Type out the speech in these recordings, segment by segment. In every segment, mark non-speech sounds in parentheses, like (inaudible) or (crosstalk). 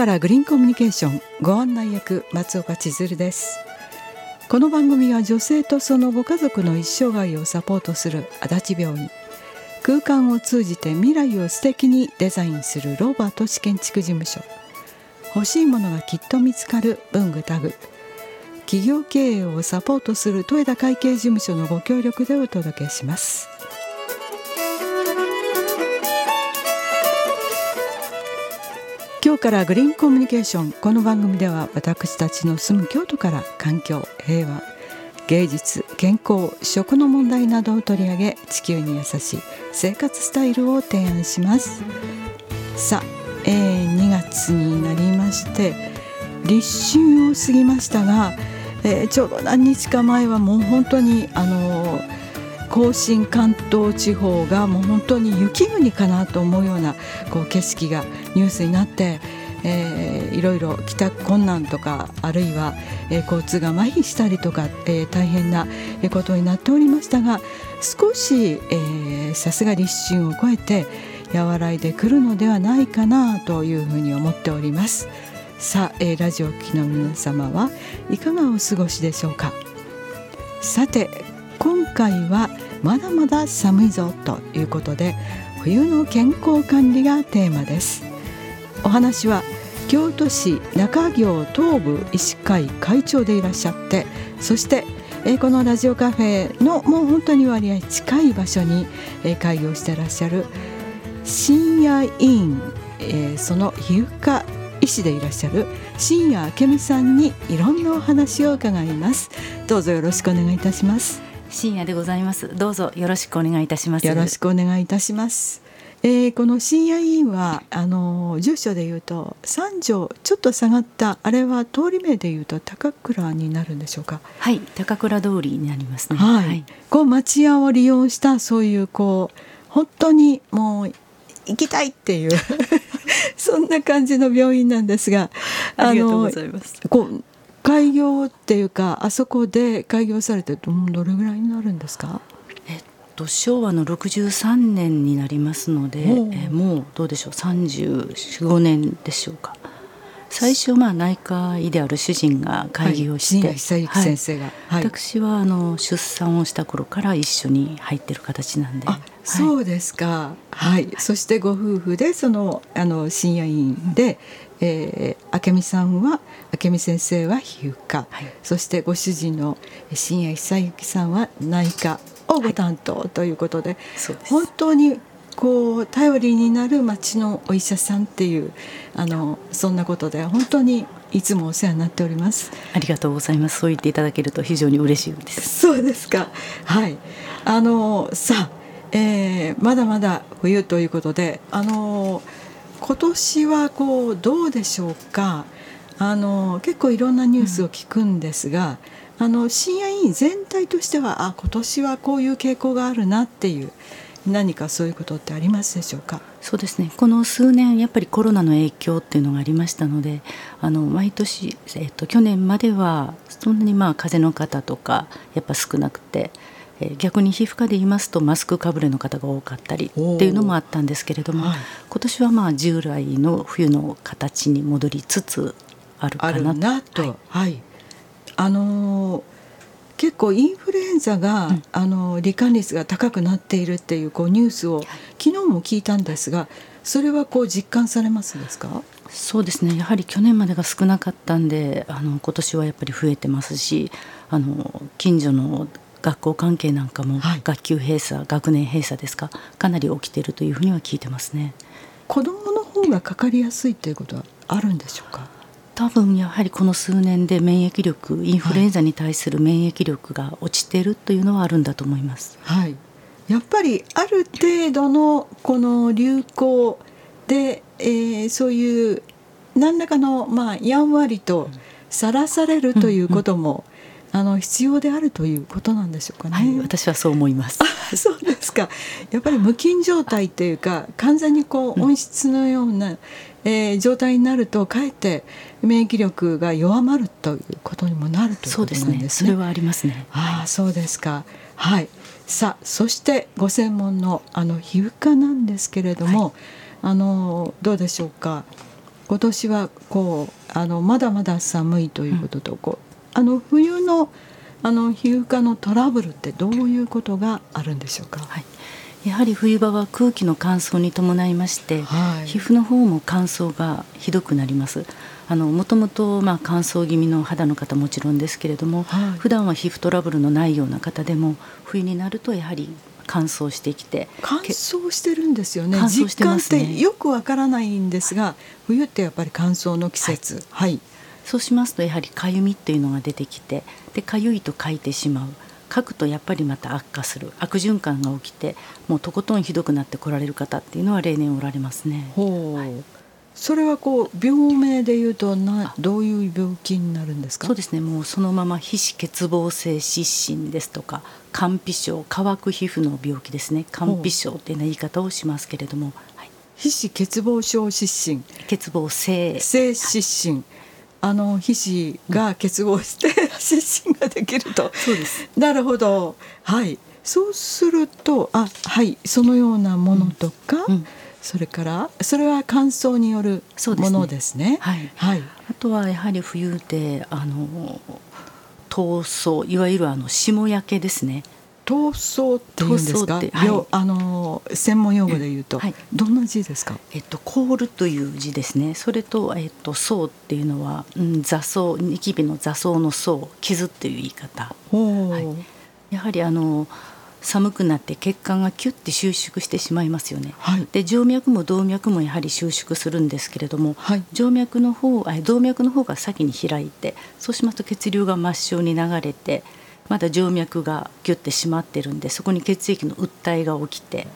からグリーンコミュニケーション。ご案内役松岡千鶴です。この番組は女性とそのご家族の一生涯をサポートする足立病院。空間を通じて未来を素敵にデザインするローバート市建築事務所。欲しいものがきっと見つかる文具タグ。企業経営をサポートする豊田会計事務所のご協力でお届けします。今日からグリーンコミュニケーション。この番組では私たちの住む京都から環境平和芸術健康食の問題などを取り上げ地球に優しい生活スタイルを提案します。さあ、えー、2月になりまして立春を過ぎましたが、えー、ちょうど何日か前はもう本当にあの甲信関東地方がもう本当に雪国かなと思うようなこう景色がニュースになって、えー、いろいろ帰宅困難とかあるいは、えー、交通が麻痺したりとか、えー、大変なことになっておりましたが少しさすが立春を超えて和らいでくるのではないかなというふうに思っております。さあ、えー、ラジオ機の皆様はいかがお過ごしでしょうか。さて今回はまだまだ寒いぞということで冬の健康管理がテーマです。お話は京都市中京東部医師会会長でいらっしゃってそしてこのラジオカフェのもう本当に割合近い場所に開業してらっしゃる深夜医院その皮膚科医師でいらっしゃる深夜明美さんにいろんなお話を伺います。どうぞよろしくお願いいたします。深夜でございます。どうぞよろしくお願いいたします。よろしくお願いいたします。えー、この深夜委員はあの住所でいうと三条ちょっと下がったあれは通り名でいうと高倉になるんでしょうか？はい高倉通りになりますね。はい、はい、こう町屋を利用したそういうこう本当にもう行きたいっていう (laughs) そんな感じの病院なんですがありがとうございます。こう開業っていうかあそこで開業されてどれぐらいになるんですか？えっと昭和の63年になりますのでえもうどうでしょう？34,5年でしょうか最初まあ内科医である主人が開業して、はい、先生が、はい、私はあの出産をした頃から一緒に入ってる形なんで。あ、そうですか。はい、そしてご夫婦でそのあの深夜院で、えー、明美さんは明美先生は皮膚科、はい、そしてご主人の新谷久之さんは内科をご担当ということではい、本当にこう頼りになる町のお医者さんっていうあのそんなことで本当にいつもお世話になっております。ありがとうございます。そう言っていただけると非常に嬉しいです。そうですか。はい。あのさあ、えー、まだまだ冬ということであの今年はこうどうでしょうか。あの結構いろんなニュースを聞くんですが、うん、あの深夜委員全体としてはあ今年はこういう傾向があるなっていう何かそういうことってありますでしょうか？そうですね。この数年やっぱりコロナの影響っていうのがありましたのであの毎年、えっと、去年まではそんなにまあ風邪の方とかやっぱ少なくて。逆に皮膚科で言いますとマスクかぶれの方が多かったりっていうのもあったんですけれども、はい、今年はまあ従来の冬の形に戻りつつあるかななと、はい、はい、あのー、結構インフルエンザが、うん、あの罹患率が高くなっているっていうこうニュースを昨日も聞いたんですがそれはこう実感されますですか？そうですね。やはり去年までが少なかったんであの今年はやっぱり増えてますしあの近所の学校関係なんかも学級閉鎖、はい、学年閉鎖ですかかなり起きているというふうには聞いてますね。子どもの方がかかりやすいということはあるんでしょうか？多分やはりこの数年で免疫力インフルエンザに対する免疫力が落ちてるというのはあるんだと思います。はい、やっぱりある程度のこの流行で、えー、そういう何らかのまあやんわりとさらされるということも、あの必要であるということなんでしょうかね。はい、私はそう思います。そうですか。やっぱり無菌状態っていうか、完全にこう温室のような、えー、状態になるとかえって免疫力が弱まるということにもなるということなんですね。そ、ね、れはありますね。ああ、そうですか。はい。さあ、そしてご専門のあの皮膚科なんですけれども、はい、あのどうでしょうか。今年はこうあのまだまだ寒いということと、こうあの冬のあの皮膚科のトラブルってどういうことがあるんでしょうか？はい。やはり冬場は空気の乾燥に伴いまして、はい、皮膚の方も乾燥がひどくなります。あのもともとまあ乾燥気味の肌の方もちろんですけれども、はい、普段は皮膚トラブルのないような方でも冬になるとやはり乾燥してきて乾燥してるんですよね。乾燥してますね。よくわからないんですが冬ってやっぱり乾燥の季節。はい、はい、そうしますとやはりかゆみっていうのが出てきてでかゆいと書いてしまう。書くとやっぱりまた悪化する。悪循環が起きてもうとことんひどくなってこられる方っていうのは例年おられますね。はい、それはこう病名でいうとなどういう病気になるんですか？そうですね。もうそのまま皮脂欠乏性湿疹ですとか乾皮症乾く皮膚の病気ですね。乾皮症っていう言い方をしますけれども、はい、皮脂欠乏症湿疹欠乏性。性湿疹、はいあの皮脂が結合して (laughs) 湿疹ができると。そうです。なるほど。はい。そうすると、あ、はい、そのようなものとか、うんうん、それからそれは乾燥によるものですね。すねはい。はい。あとはやはり冬であの闘争いわゆるあの霜焼けですね。闘争って言うんですか、はい、あの専門用語で言うと、はい、どんな字ですか、えっと、コールという字ですね。それと、えっと、層っていうのは、うん、座草ニキビの座草の層傷っていう言い方、はい、やはりあの寒くなって血管がキュッて収縮してしまいますよね、はい、で静脈も動脈もやはり収縮するんですけれども、はい、静脈の方動脈の方が先に開いてそうしますと血流が末梢に流れてまだ静脈がギュッて締まってるんでそこに血液の訴えが起きて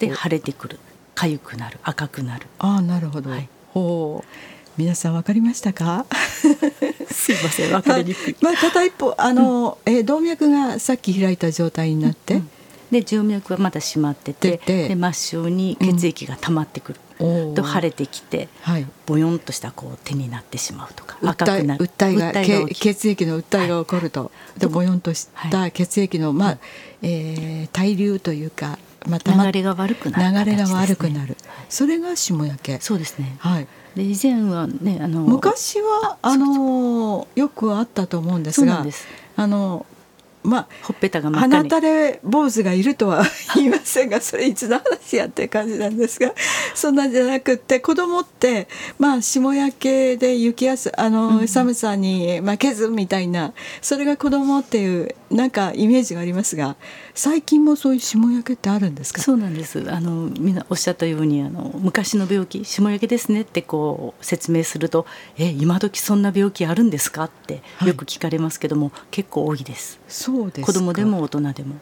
で腫れてくる。痒くなる。赤くなる。ああなるほど、はい、ほう。皆さん分かりましたか？(laughs) すいません分かりにくい、(laughs) まあ、片一方あの、うん、え動脈がさっき開いた状態になって、うんうんで静脈はまだ閉まっててで末梢に血液が溜まってくる、うん、と腫れてきて、はい、ボヨンとしたこう手になってしまうとか赤くなる。訴えが血液の訴えが起こると、はい、でボヨンとした血液の、まあえー、対流というか、まあ、流れが悪くなる、ね、流れが悪くなる、それが霜焼けそうですね。はい。で以前はねあの昔はあのよくあったと思うんですがあのまあ、ほっぺたが鼻垂れ坊主がいるとは言いませんがそれいつの話やって感じなんですがそんなんじゃなくって子供ってまあ霜焼けで雪やすあの、寒さに負けずみたいなそれが子供っていうなんかイメージがありますが最近もそういう霜焼けってあるんですか？そうなんですあのみんなおっしゃったようにあの昔の病気霜焼けですねってこう説明すると「え今時そんな病気あるんですか?」ってよく聞かれますけども、はい、結構多いです。そうです子供でも大人でも。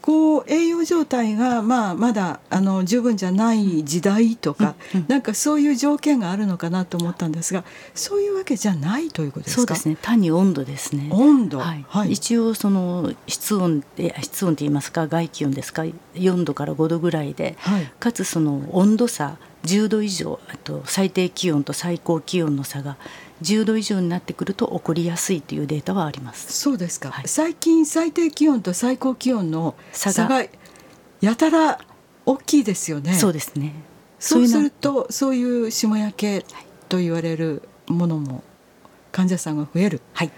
こう栄養状態が、まあ、まだあの十分じゃない時代とか、うんうん、なんかそういう条件があるのかなと思ったんですがそういうわけじじゃないということですか？そうですね。単に温度ですね。温度、はい、はい、一応その室温で室温って言いますか？外気温ですか？4度から5度ぐらいで、はい、かつその温度差10度以上あと最低気温と最高気温の差が10度以上になってくると起こりやすいというデータはあります。そうですか、はい、最近最低気温と最高気温の差がやたら大きいですよね。そうですね。そうするとそういう霜焼けと言われるものも患者さんが増える。はい。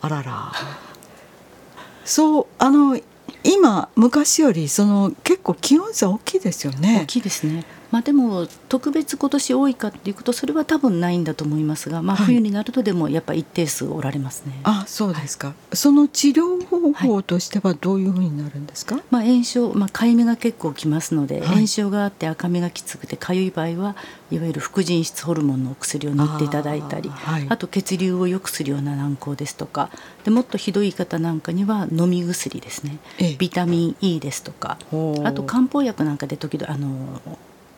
あらら。そうあの今昔よりその結構気温差大きいですよね。大きいですね。まあ、でも特別今年多いかっていうことそれは多分ないんだと思いますが、まあ、冬になるとでもやっぱ一定数おられますね。はい、あそうですか、はい、その治療方法としてはどういうふうになるんですか、はい、まあ、炎症、まあ、かゆみが結構きますので、炎症があって赤みがきつくてかゆい場合はいわゆる副腎質ホルモンのお薬を塗っていただいたりあ,、と血流を良くするような軟膏ですとかでもっとひどい方なんかには飲み薬ですね、ビタミン E ですとかあと漢方薬なんかで時々あの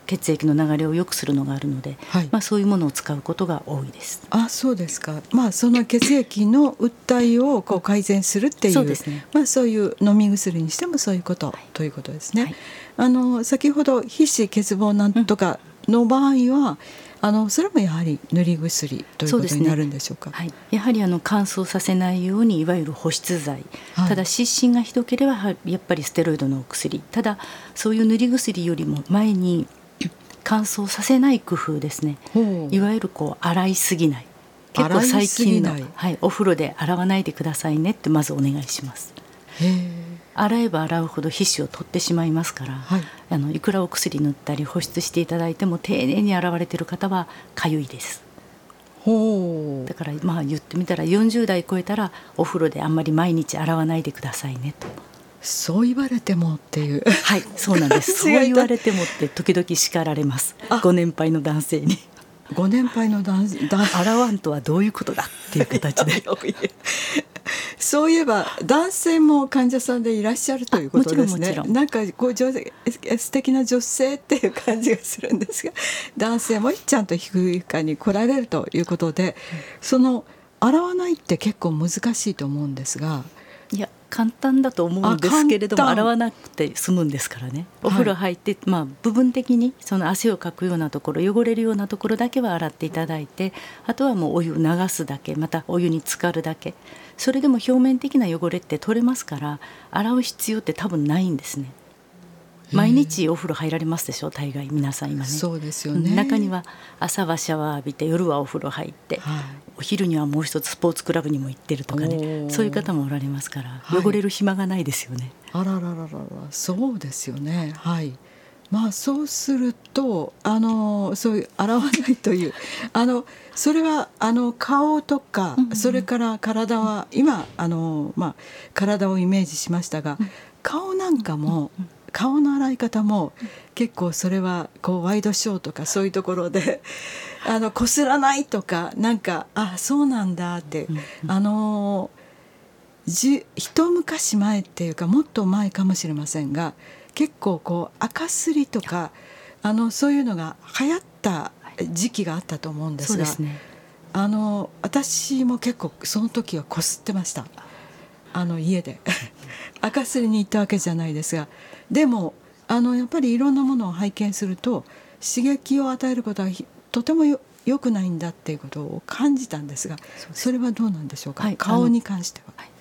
血液の流れを良くするのがあるので、はい、まあ、そういうものを使うことが多いです。あそうですか、まあ、その血液の訴えをこう改善するっていうそうですね。まあ、そういう飲み薬にしてもそういうこと、はい、ということですね。はい、あの先ほど皮脂欠乏なんとかの場合は、うんあのそれもやはり塗り薬ということになるんでしょうか？うね、はい、やはりあの乾燥させないようにいわゆる保湿剤、はい、ただ湿疹がひどければやっぱりステロイドのお薬。ただそういう塗り薬よりも前に乾燥させない工夫ですね。いわゆるこう洗いすぎない。結構最近の、はい、お風呂で洗わないでくださいねってまずお願いします。洗えば洗うほど皮脂を取ってしまいますから、はい。あのいくらお薬塗ったり保湿していただいても丁寧に洗われている方はかゆいです。だからまあ言ってみたら40代超えたらお風呂であんまり毎日洗わないでくださいねとそう言われてもっていう。はいそうなんです。(laughs) そう言われてもって時々叱られます。あ。ご年配の男性に。ご年配の男男洗わんとはどういうことだっていう形で。(laughs) そういえば男性も患者さんでいらっしゃるということですね。あもちろんもちろん。なんかこう女性素敵な女性っていう感じがするんですが男性もちゃんと皮膚科に来られるということで、その洗わないって結構難しいと思うんですが簡単だと思うんですけれども洗わなくて済むんですからね。おはい。風呂入って、まあ、部分的にその汗をかくようなところ汚れるようなところだけは洗っていただいてあとはもうお湯流すだけまたお湯に浸かるだけ。それでも表面的な汚れって取れますから洗う必要って多分ないんですね。毎日お風呂入られますでしょ？大概皆さん今ね。そうですよね。中には朝はシャワー浴びて夜はお風呂入って、はいお昼にはもう一つスポーツクラブにも行ってるとかおねー。そういう方もおられますから、はい。汚れる暇がないですよね。あらららららそうですよね。はい。まあそうするとあのそういう洗わないという。(laughs) あのそれはあの顔とか、うんうんそれから体は今あのまあ体をイメージしましたが、顔なんかも、顔の洗い方も結構それはこうワイドショーとかそういうところで (laughs) あのこすらないとかなんかあそうなんだって、あのじ一昔前っていうかもっと前かもしれませんが結構こう赤すりとかあのそういうのが流行った時期があったと思うんですがね。あの私も結構その時はこすってました。あの家で。(laughs) 赤すりに行ったわけじゃないですがでもあのやっぱりいろんなものを拝見すると刺激を与えることはひとてもよ良くないんだっていうことを感じたんですがそれはどうなんでしょうか、はい顔に関しては。お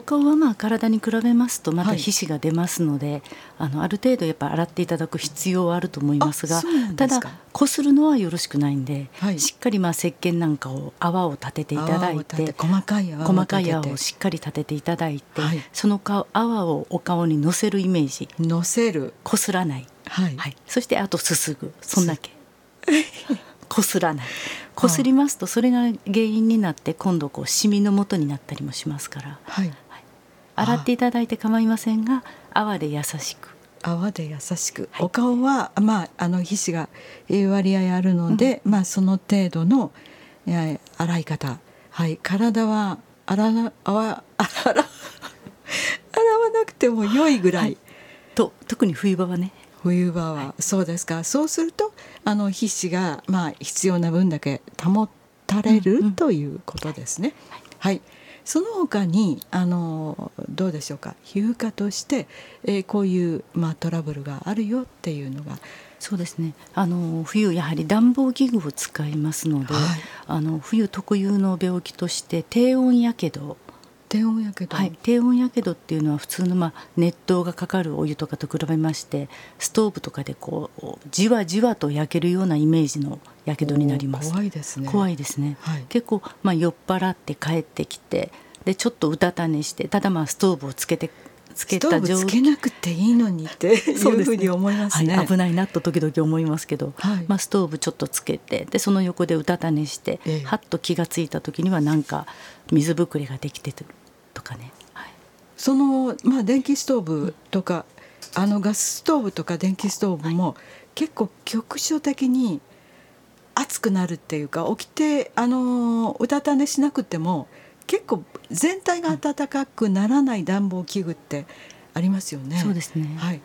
顔はまあ体に比べますとまたはい。皮脂が出ますので、あのある程度やっぱ洗っていただく必要はあると思いますがただこするのはよろしくないんで、はい。しっかりまあ石鹸なんかを泡を立てていただいてて細かい泡を細かい泡をしっかり立てていただいて、はい。その顔泡をお顔にのせるイメージ。乗せる。こすらない、はい、はい、そしてあとすすぐ。そんだけ。こすらない。こすりますとそれが原因になって今度こうシミの元になったりもしますから。はい、洗っていただいて構いませんが泡で優しく。泡で優しく、はい。お顔はまああの皮脂がえー割合あるので、まあその程度の、えー洗い方。はい。体は洗な泡 (laughs) 洗洗わなくても良いぐらい、はい。と特に冬場はね。冬場は、そうですか。そうするとあの皮脂がまあ必要な分だけ保たれる、うんうん。ということですね。はい、その他にあのどうでしょうか？皮膚科として、えーこういう、まあ、トラブルがあるよっていうのが。そうですね。あの冬やはり暖房器具を使いますので、はい。あの冬特有の病気として低温やけど低温やけど、はい、低温やけどっていうのは普通の、まあ、熱湯がかかるお湯とかと比べましてストーブとかでこうじわじわと焼けるようなイメージのやけどになります。怖いですね。怖いですね、はい。結構、まあ、酔っ払って帰ってきてでちょっとうたた寝してただまあストーブをつけてつけた状つけなくていいのにって (laughs) いそうふうに思いますね。はい、危ないなと時々思いますけど、はい。まあ、ストーブちょっとつけてでその横でうたた寝して、ええ。はっと気がついた時にはなんか水ぶくれができてるとかね、はい、そのまあ電気ストーブとか、あのガスストーブとか電気ストーブも結構局所的に熱くなるっていうか起きてあのうたた寝しなくても結構全体が暖かくならない暖房器具ってありますよね。そうですね、はい。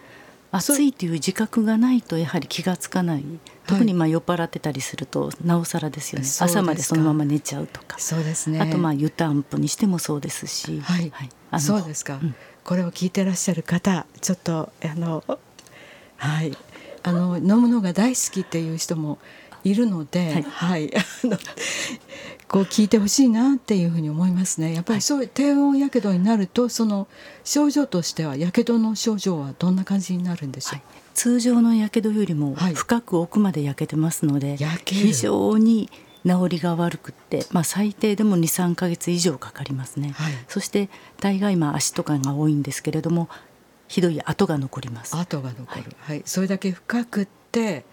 暑いという自覚がないとやはり気がつかない。特にまあ酔っ払ってたりするとなおさらですよね、そうですか。朝までそのまま寝ちゃうとか。そうですね。あとまあ湯たんぽにしてもそうですし、はい、あのそうですか、うん。これを聞いてらっしゃる方ちょっとあのはい。あの飲むのが大好きっていう人もいるので、はい。はい、あのこう聞いてほしいなっていうふうに思いますね。やっぱりそういう低温やけどになるとその症状としてはやけどの症状はどんな感じになるんでしょう？はい。通常のやけどよりも深く奥まで焼けてますので、はい、非常に治りが悪くって、まあ、最低でも23か月以上かかりますね、はい、そして大概まあ足とかが多いんですけれどもひどい跡が残ります。跡が残る、はい、はい、それだけ深くって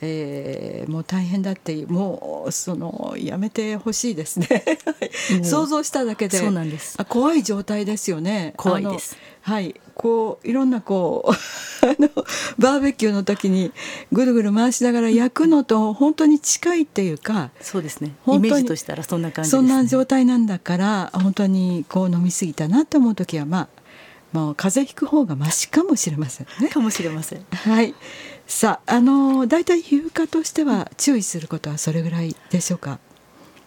えー、もう大変だってもうそのやめてほしいですね。(laughs) 想像しただけで。そうなんです。あ怖い状態ですよね。怖いです。はい。こういろんなこう (laughs) あのバーベキューの時にぐるぐる回しながら焼くのと本当に近いっていうかそうですね。イメージとしたらそんな感じ、ね、そんな状態なんだから本当にこう飲み過ぎたなと思う時はまあもう風邪ひく方がましかもしれませんね。かもしれません。はい。さあ、あの大体皮膚科としては注意することはそれぐらいでしょうか？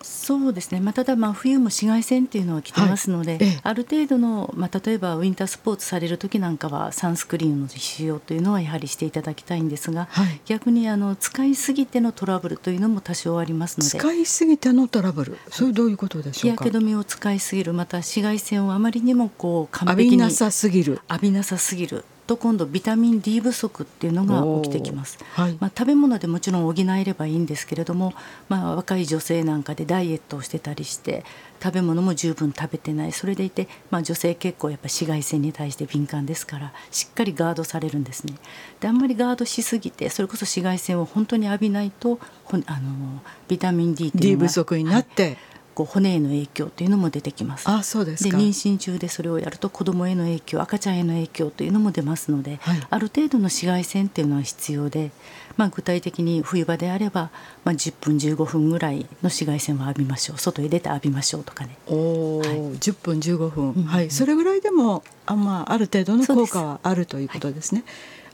そうですね、まあ、ただまあ冬も紫外線っていうのは来てますので、はいええ、ある程度の、まあ、例えばウィンタースポーツされる時なんかはサンスクリーンの使用というのはやはりしていただきたいんですが、はい、逆にあの使いすぎてのトラブルというのも多少ありますので。使いすぎてのトラブル。それどういうことでしょうか？日焼け止めを使いすぎるまた紫外線をあまりにもこう完璧に浴びなさすぎる。浴びなさすぎると今度ビタミン D 不足っていうのが起きてきます、はい、まあ、食べ物でもちろん補えればいいんですけれども、まあ、若い女性なんかでダイエットをしてたりして食べ物も十分食べてない。それでいて、まあ、女性結構やっぱ紫外線に対して敏感ですからしっかりガードされるんですね。であんまりガードしすぎてそれこそ紫外線を本当に浴びないとあのビタミン D っていうのが D 不足になって、はいこう骨への影響というのも出てきます。あそうですで妊娠中でそれをやると子どもへの影響赤ちゃんへの影響というのも出ますので、はい、ある程度の紫外線っていうのは必要で、まあ、具体的に冬場であれば、まあ、10分15分ぐらいの紫外線を浴びましょう。外へ出て浴びましょうとかね。おはい、10分15分、うん、はい、それぐらいでもあ,、まあ、ある程度の効果はあるということですね。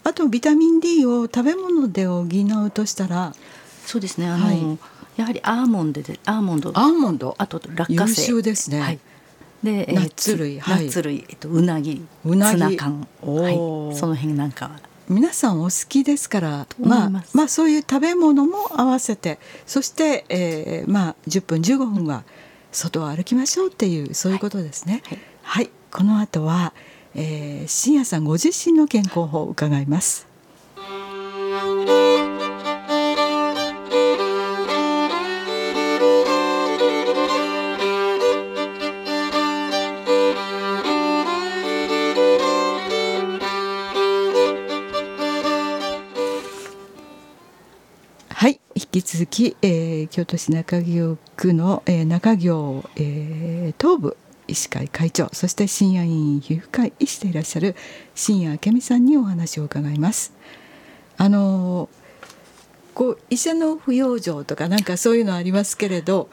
あとビタミン D を食べ物で補うとしたらそうですね。あの、はいやはりアーモンドでアーモンド。アーモンド？あと落花生。優秀ですね、はい、でナッツ類、ナッツ類、えっと、うなぎ。うなぎ。ツナ缶、はい、その辺なんか。皆さんお好きですからまあまあそういう食べ物も合わせてそして、えー、まあ10分15分は外を歩きましょうっていうそういうことですね。はい、はい、この後は、えー、深夜さんご自身の健康法を伺います。続き、えー、京都市中京区の、えー、中京、えー、東部医師会会長そして深夜委員皮膚科医師でいらっしゃる深夜明美さんにお話を伺います。あのこう医者の不養生とかなんかそういうのありますけれど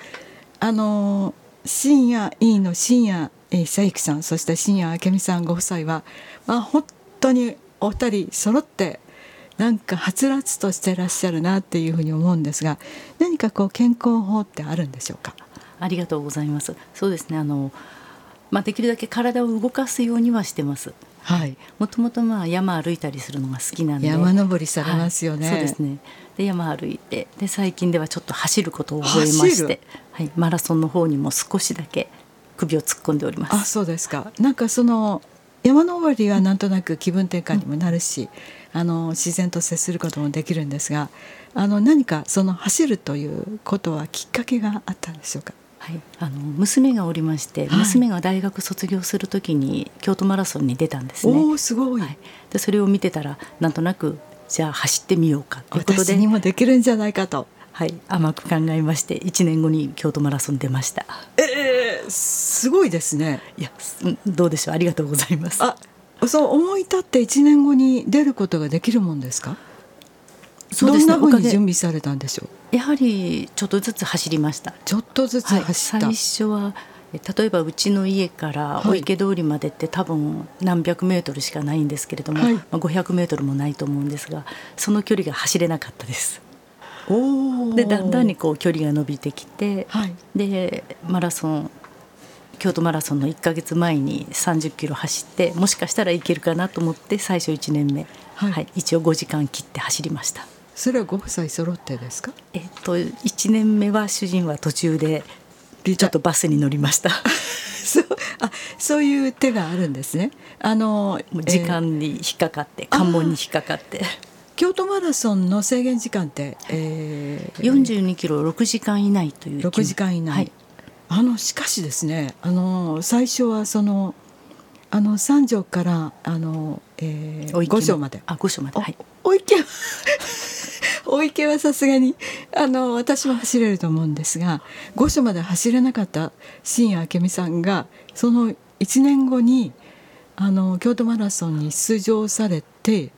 あの深夜委員の深夜久之さんそして深夜明美さんご夫妻は、まあ、本当にお二人揃ってなんかはつらつとしてらっしゃるなっていうふうに思うんですが何かこう健康法ってあるんでしょうか？ありがとうございますそうですねあのまあ、できるだけ体を動かすようにはしてます。はい。もともとまあ山歩いたりするのが好きなんで。山登りされますよね。はい、そうですね。で山歩いてで最近ではちょっと走ることを覚えまして、はいマラソンの方にも少しだけ首を突っ込んでおります。あそうですか。なんかその山登りはなんとなく気分転換にもなるし、うん、あの自然と接することもできるんですがあの何かその走るということはきっかけがあったんでしょうか？はい、あの娘がおりまして、はい、娘が大学卒業するときに京都マラソンに出たんですね。おすごい、はい、でそれを見てたらなんとなくじゃあ走ってみようかということでにもできるんじゃないかと。はい、甘く考えまして1年後に京都マラソン出ました。えー、すごいですね。いやどうでしょうありがとうございます。あそう思い立って1年後に出ることができるもんですか？そうですね、どんなふうに準備されたんでしょう？やはりちょっとずつ走りました。ちょっとずつ走った、はい、最初は例えばうちの家からお池通りまでって多分何百メートルしかないんですけれども、はい、まあ、500メートルもないと思うんですがその距離が走れなかったです。でだんだんにこう距離が伸びてきて、はい、でマラソン京都マラソンの1か月前に30キロ走ってもしかしたらいけるかなと思って最初1年目、はい、はい、一応5時間切って走りました。それはご夫妻揃ってですか？えっと1年目は主人は途中でちょっとバスに乗りました。(laughs) そう。あそういう手があるんですね。あの時間に引っかかって、えー、関門に引っかかって。京都マラソンの制限時間って、えー、42キロ6時間以内という6時間以内、はい、あのしかしですねあの最初はそのあの三条からあの、えー、五所まであ五所まではいお池は (laughs) お池はさすがにあの私も走れると思うんですが五所まで走れなかった新谷明美さんがその1年後にあの京都マラソンに出場されて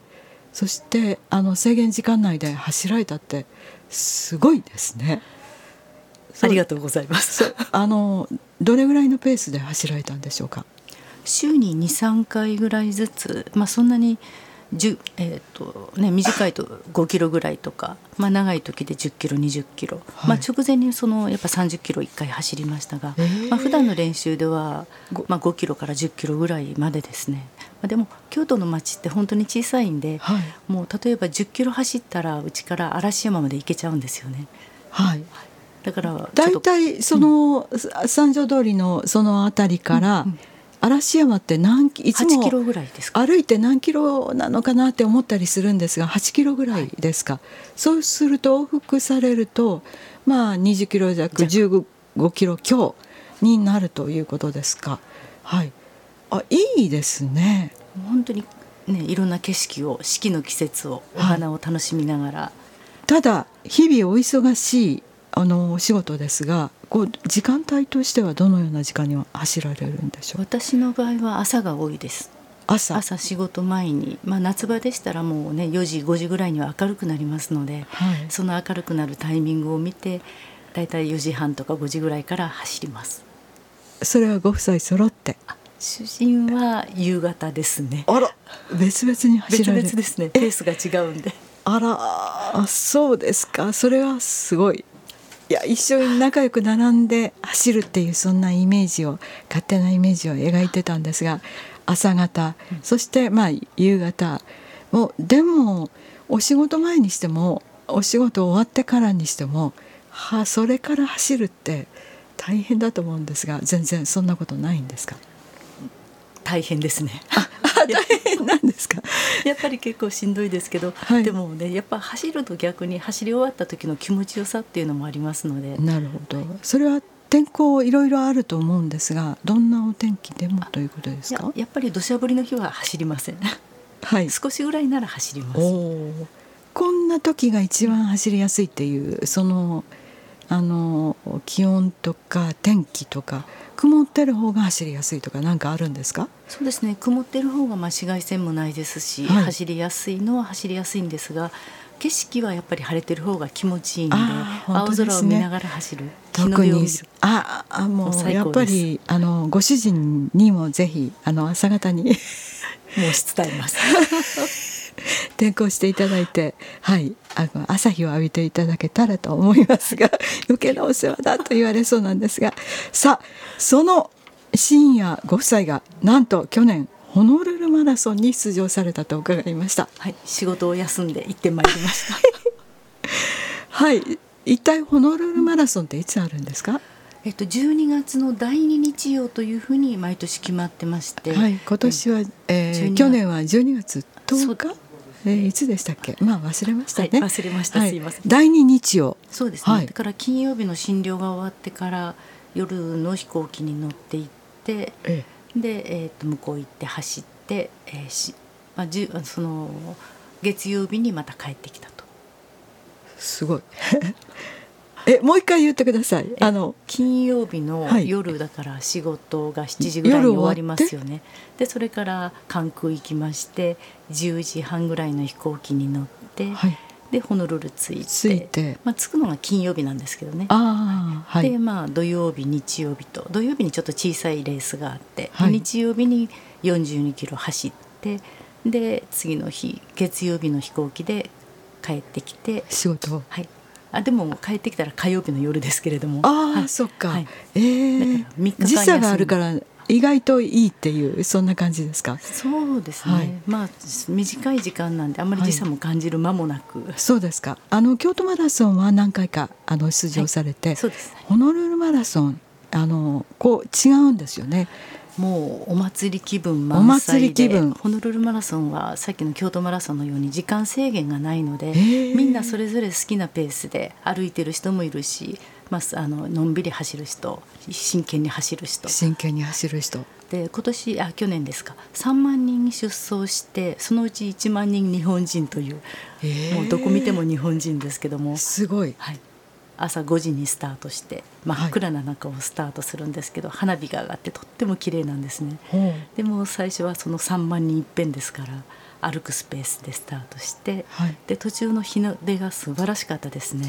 そしてあの制限時間内で走られたってすごいですね。ありがとうございます。あのどれぐらいのペースで走られたんでしょうか？週に23回ぐらいずつ、まあ、そんなにえーとね、短いと5キロぐらいとか、まあ、長い時で10キロ20キロ、はい、まあ、直前にそのやっぱ30キロ1回走りましたが、えー。まあ普段の練習では、まあ、5キロから10キロぐらいまでですね、まあ、でも京都の街って本当に小さいんで、はい、もう例えば10キロ走ったらうちから嵐山まで行けちゃうんですよね。はい、だから大体その、三条通りのその辺りから、嵐山って何いつも歩いて何キロなのかなって思ったりするんですが8キロぐらいですか、はい、そうすると往復されるとまあ20キロ弱15キロ強になるということですか？はい。あいいですね。本当にねいろんな景色を四季の季節をお花を楽しみながら、はい、ただ日々お忙しいあのお仕事ですがこう時間帯としてはどのような時間には走られるんでしょう？私の場合は朝が多いです。朝？朝仕事前に、まあ、夏場でしたらもうね4時5時ぐらいには明るくなりますので、はい、その明るくなるタイミングを見てだいたい4時半とか5時ぐらいから走ります。それはご夫妻揃って？主人は夕方ですね。あら別々に走られる。別々ですね。ペースが違うんで。あらそうですか。それはすごいいや一緒に仲良く並んで走るっていうそんなイメージを勝手なイメージを描いてたんですが朝方そしてまあ夕方もうでもお仕事前にしてもお仕事終わってからにしてもはそれから走るって大変だと思うんですが全然そんなことないんですか？大変ですね。大変なんですか？(laughs) やっぱり結構しんどいですけど、はい、でもねやっぱ走ると逆に走り終わった時の気持ちよさっていうのもありますので。なるほど、それは天候いろいろあると思うんですがどんなお天気でもということですか？やっぱり土砂降りの日は走りません。はい。少しぐらいなら走ります。こんな時が一番走りやすいっていうそのあの気温とか天気とか曇ってる方が走りやすいとか何かあるんですか？そうですね。曇ってる方がまあ紫外線もないですし、はい、走りやすいのは走りやすいんですが景色はやっぱり晴れてる方が気持ちいいんで、ね、青空を見ながら走る。特にああもうやっぱりあのご主人にもぜひあの朝方に (laughs) 申し伝えます (laughs) (laughs) 転校していただいて、はい、あの朝日を浴びていただけたらと思いますが (laughs) 余計なお世話だと言われそうなんですがさあその深夜ご夫妻がなんと去年ホノルルマラソンに出場されたと伺いました。はい、仕事を休んで行ってまいりました。(laughs) はい、一体ホノルルマラソンっていつあるんですか？えっと、12月の第2日曜というふうに毎年決まってまして、はい、今年は、えー、去年は12月10日？えー、いつでしたっけ？まあ忘れましたね、はい、忘れました、はい、すいません。第二日曜。そうですね、はい、だから金曜日の診療が終わってから夜の飛行機に乗って行って、ええ、で、えー、と向こう行って走って、えーしまあ、じゅその月曜日にまた帰ってきたと。すごいえもう一回言ってください。あの金曜日の夜だから仕事が7時ぐらいに終わりますよね、でそれから関空行きまして10時半ぐらいの飛行機に乗って、はい、でホノルル着いていて、まあ、着くのが金曜日なんですけどね。あ、はい、でまあ土曜日日曜日と土曜日にちょっと小さいレースがあって、はい、日曜日に42キロ走ってで次の日月曜日の飛行機で帰ってきて仕事はいあでも帰ってきたら火曜日の夜ですけれども。ああ、はい、そっか、はい、ええー、時差があるから意外といいっていうそんな感じですか？そうですね、はい、まあ短い時間なんであんまり時差も感じる間もなく、はい、そうですか。あの京都マラソンは何回かあの出場されて、はい、そうです、ホノルルマラソンあのこう違うんですよね。もうお祭り気分満載でホノルルマラソンはさっきの京都マラソンのように時間制限がないので、みんなそれぞれ好きなペースで歩いてる人もいるし、まあ、あののんびり走る人真剣に走る人。真剣に走る人。で今年あ去年ですか。3万人出走してそのうち1万人日本人という、もうどこ見ても日本人ですけども。すごい、はい、朝5時にスタートして真っ暗な中をスタートするんですけど、はい、花火が上がってとっても綺麗なんですね。でも最初はその3万人いっぺんですから歩くスペースでスタートして、はい、で途中の日の出が素晴らしかったですね。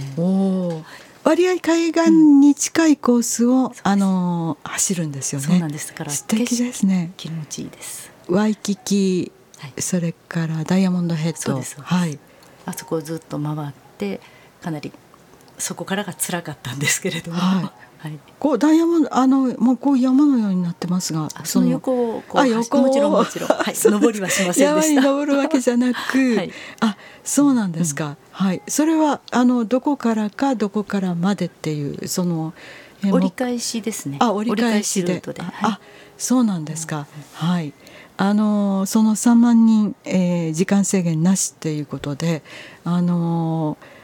割合海岸に近いコースを、うん、あの走るんですよね。そうなんですから素敵ですね。気持ちいいです。ワイキキ、はい、それからダイヤモンドヘッド、はい、あそこをずっと回ってかなりそこからが辛かったんですけれども、はい。はい、こうダイヤモンドあのもうこう山のようになってますがその横をこうあ横もちろんもちろん、はい、(laughs) 登りはしませんでした。登るわけじゃなく、はい、あそうなんですか、うん、はい。それはあのどこからかどこからまでっていうその折り返しですね。あ折り返しで。で、あそうなんですか、うん、はい。あのその3万人、えー、時間制限なしっていうことであのー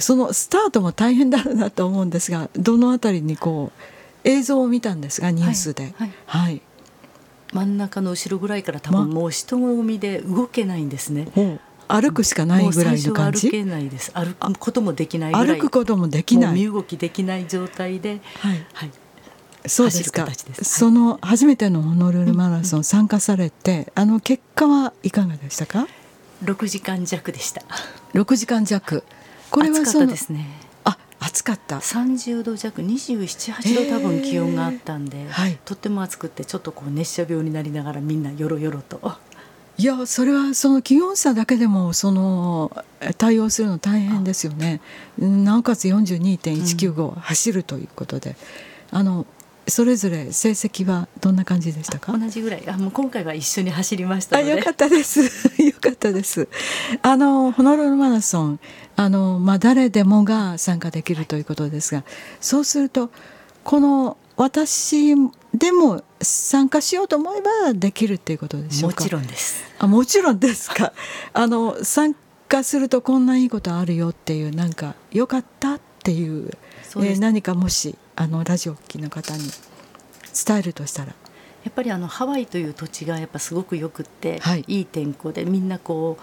そのスタートも大変だろうなと思うんですがどの辺りにこう映像を見たんですがニュースで。はい、はい、真ん中の後ろぐらいから多分もう人混みで動けないんですね。歩くしかないぐらいの感じ？歩けないです。歩くこともできない歩くこともできない。身動きできない状態で、はい、はい、そうですか。すその初めてのホノルルマラソン参加されて、あの結果はいかがでしたか？6時間弱でした。6時間弱。これはそうですね。あ暑かった。30度弱278度多分気温があったんで、はい、とっても暑くてちょっとこう熱射病になりながらみんなよろよろと。いやそれはその気温差だけでもその対応するの大変ですよね。なおかつ42.195走るということで、うん、あのそれぞれ成績はどんな感じでしたか？同じぐらい。あもう今回は一緒に走りましたあよかったです。(laughs) よかったです。あのホノルルマラソンあの、まあ、誰でもが参加できるということですがそうするとこの私でも参加しようと思えばできるっていうことでしょうか？もちろんです。あもちろんですか。あの参加するとこんないいことあるよっていうなんかよかったっていう、えー、何かもしあのラジオを聴きの方に伝えるとしたら。やっぱりあのハワイという土地がやっぱすごくよくって、はい、いい天候でみんなこう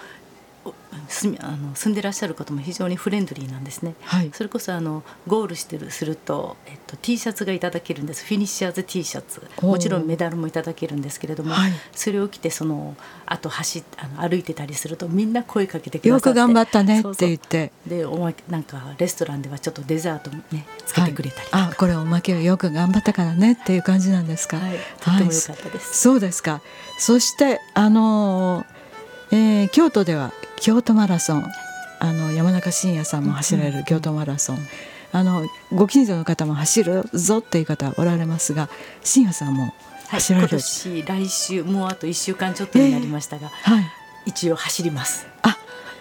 住あの住んでらっしゃる方も非常にフレンドリーなんですね、はい、それこそあのゴールしてるすると、えっと、T シャツがいただけるんです。フィニッシャーズ T シャツ。もちろんメダルもいただけるんですけれども、はい、それを着てそのあと走あの歩いてたりするとみんな声かけてくださって。よく頑張ったねって言って。でおまなんかレストランではちょっとデザートねつけてくれたりはい、あこれおまけをよく頑張ったからねっていう感じなんですか、はい、とても良かったです、そうですか。そしてあのーえー、京都では京都マラソン。あの山中伸也さんも走られる京都マラソン、あのご近所の方も走るぞっていう方おられますが伸也さんも走られる、はい、今年来週もうあと1週間ちょっとになりましたが、えー、はい、一応走ります。あ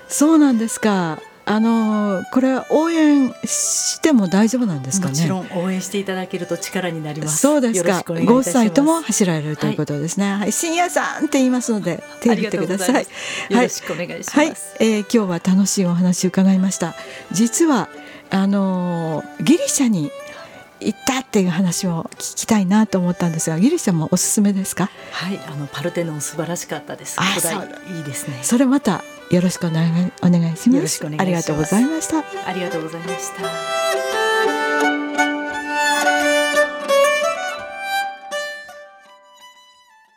そうなんですかあのこれは応援しても大丈夫なんですかね？もちろん応援していただけると力になります。そうですか。ご夫妻とも走られるということですね。はい、深夜さんって言いますので手を挙げてください。よろしくお願いします。はい、えー、今日は楽しいお話を伺いました。実はあのギリシャに行ったっていう話を聞きたいなと思ったんですがギリシャもおすすめですか？はいあのパルテノン素晴らしかったです古代いいですねそれまたよろしくお願いお願いします。ありがとうございました。ありがとうございました。